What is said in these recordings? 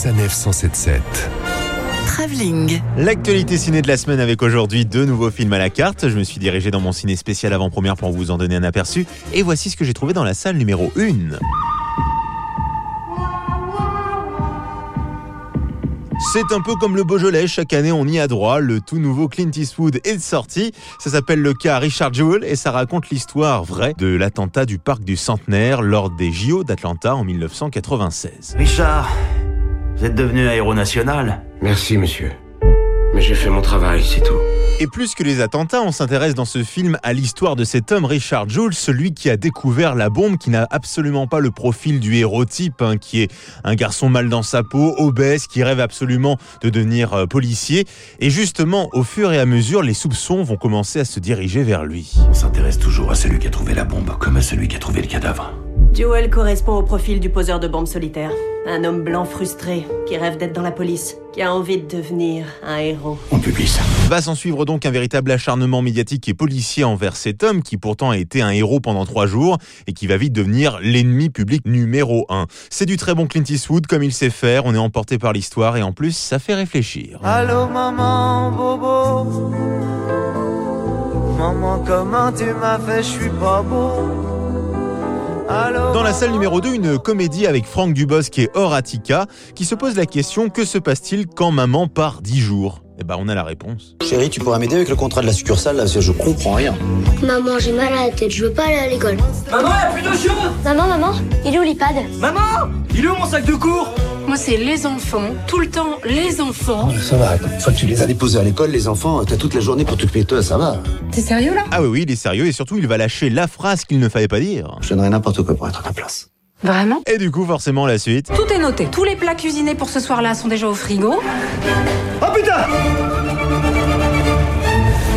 Sanef 177. Travelling. L'actualité ciné de la semaine avec aujourd'hui deux nouveaux films à la carte. Je me suis dirigé dans mon ciné spécial avant-première pour vous en donner un aperçu. Et voici ce que j'ai trouvé dans la salle numéro 1. C'est un peu comme le Beaujolais, chaque année on y a droit. Le tout nouveau Clint Eastwood est sorti. Ça s'appelle le cas Richard Jewell et ça raconte l'histoire vraie de l'attentat du parc du Centenaire lors des JO d'Atlanta en 1996. Richard, vous êtes devenu un héros national. Merci, monsieur. Mais j'ai fait mon travail, c'est tout. Et plus que les attentats, on s'intéresse dans ce film à l'histoire de cet homme, Richard Jules, celui qui a découvert la bombe, qui n'a absolument pas le profil du héros type, hein, qui est un garçon mal dans sa peau, obèse, qui rêve absolument de devenir euh, policier. Et justement, au fur et à mesure, les soupçons vont commencer à se diriger vers lui. On s'intéresse toujours à celui qui a trouvé la bombe, comme à celui qui a trouvé le cadavre. Jewel correspond au profil du poseur de bombes solitaire. Un homme blanc frustré, qui rêve d'être dans la police, qui a envie de devenir un héros. On publie ça. Va s'en suivre donc un véritable acharnement médiatique et policier envers cet homme qui pourtant a été un héros pendant trois jours et qui va vite devenir l'ennemi public numéro un. C'est du très bon Clint Eastwood comme il sait faire, on est emporté par l'histoire et en plus ça fait réfléchir. Allô maman, bobo Maman, comment tu m'as fait, je suis pas beau Dans la salle numéro 2, une comédie avec Franck Dubosc et Horatica qui se pose la question que se passe-t-il quand maman part 10 jours? Eh ben on a la réponse. Chérie, tu pourras m'aider avec le contrat de la succursale là, parce que je comprends rien. Maman, j'ai mal à la tête, je veux pas aller à l'école. Maman, y'a plus d'eau chaude Maman, maman, il est où l'iPad? Maman Il est où mon sac de cours? Moi, c'est les enfants, tout le temps les enfants. Ça va, une fois que tu les as déposés à l'école, les enfants, t'as toute la journée pour t'occuper de toi, ça va. T'es sérieux là? Ah oui oui, il est sérieux et surtout il va lâcher la phrase qu'il ne fallait pas dire. Je donnerais n'importe quoi pour être à ta place. Vraiment Et du coup forcément la suite. Tout est noté. Tous les plats cuisinés pour ce soir-là sont déjà au frigo. Oh putain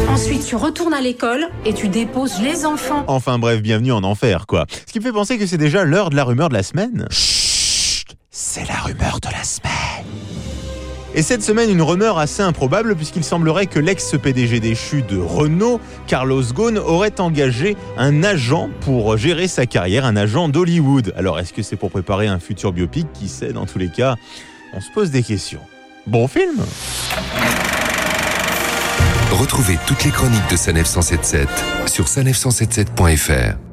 Ensuite, tu retournes à l'école et tu déposes les enfants. Enfin bref, bienvenue en enfer, quoi. Ce qui me fait penser que c'est déjà l'heure de la rumeur de la semaine. Chut, c'est la rumeur de la semaine. Et cette semaine, une rumeur assez improbable puisqu'il semblerait que l'ex-PDG déchu de Renault, Carlos Ghosn, aurait engagé un agent pour gérer sa carrière, un agent d'Hollywood. Alors est-ce que c'est pour préparer un futur biopic? Qui sait, dans tous les cas, on se pose des questions. Bon film Retrouvez toutes les chroniques de Sanef 177 sur sanef177.fr.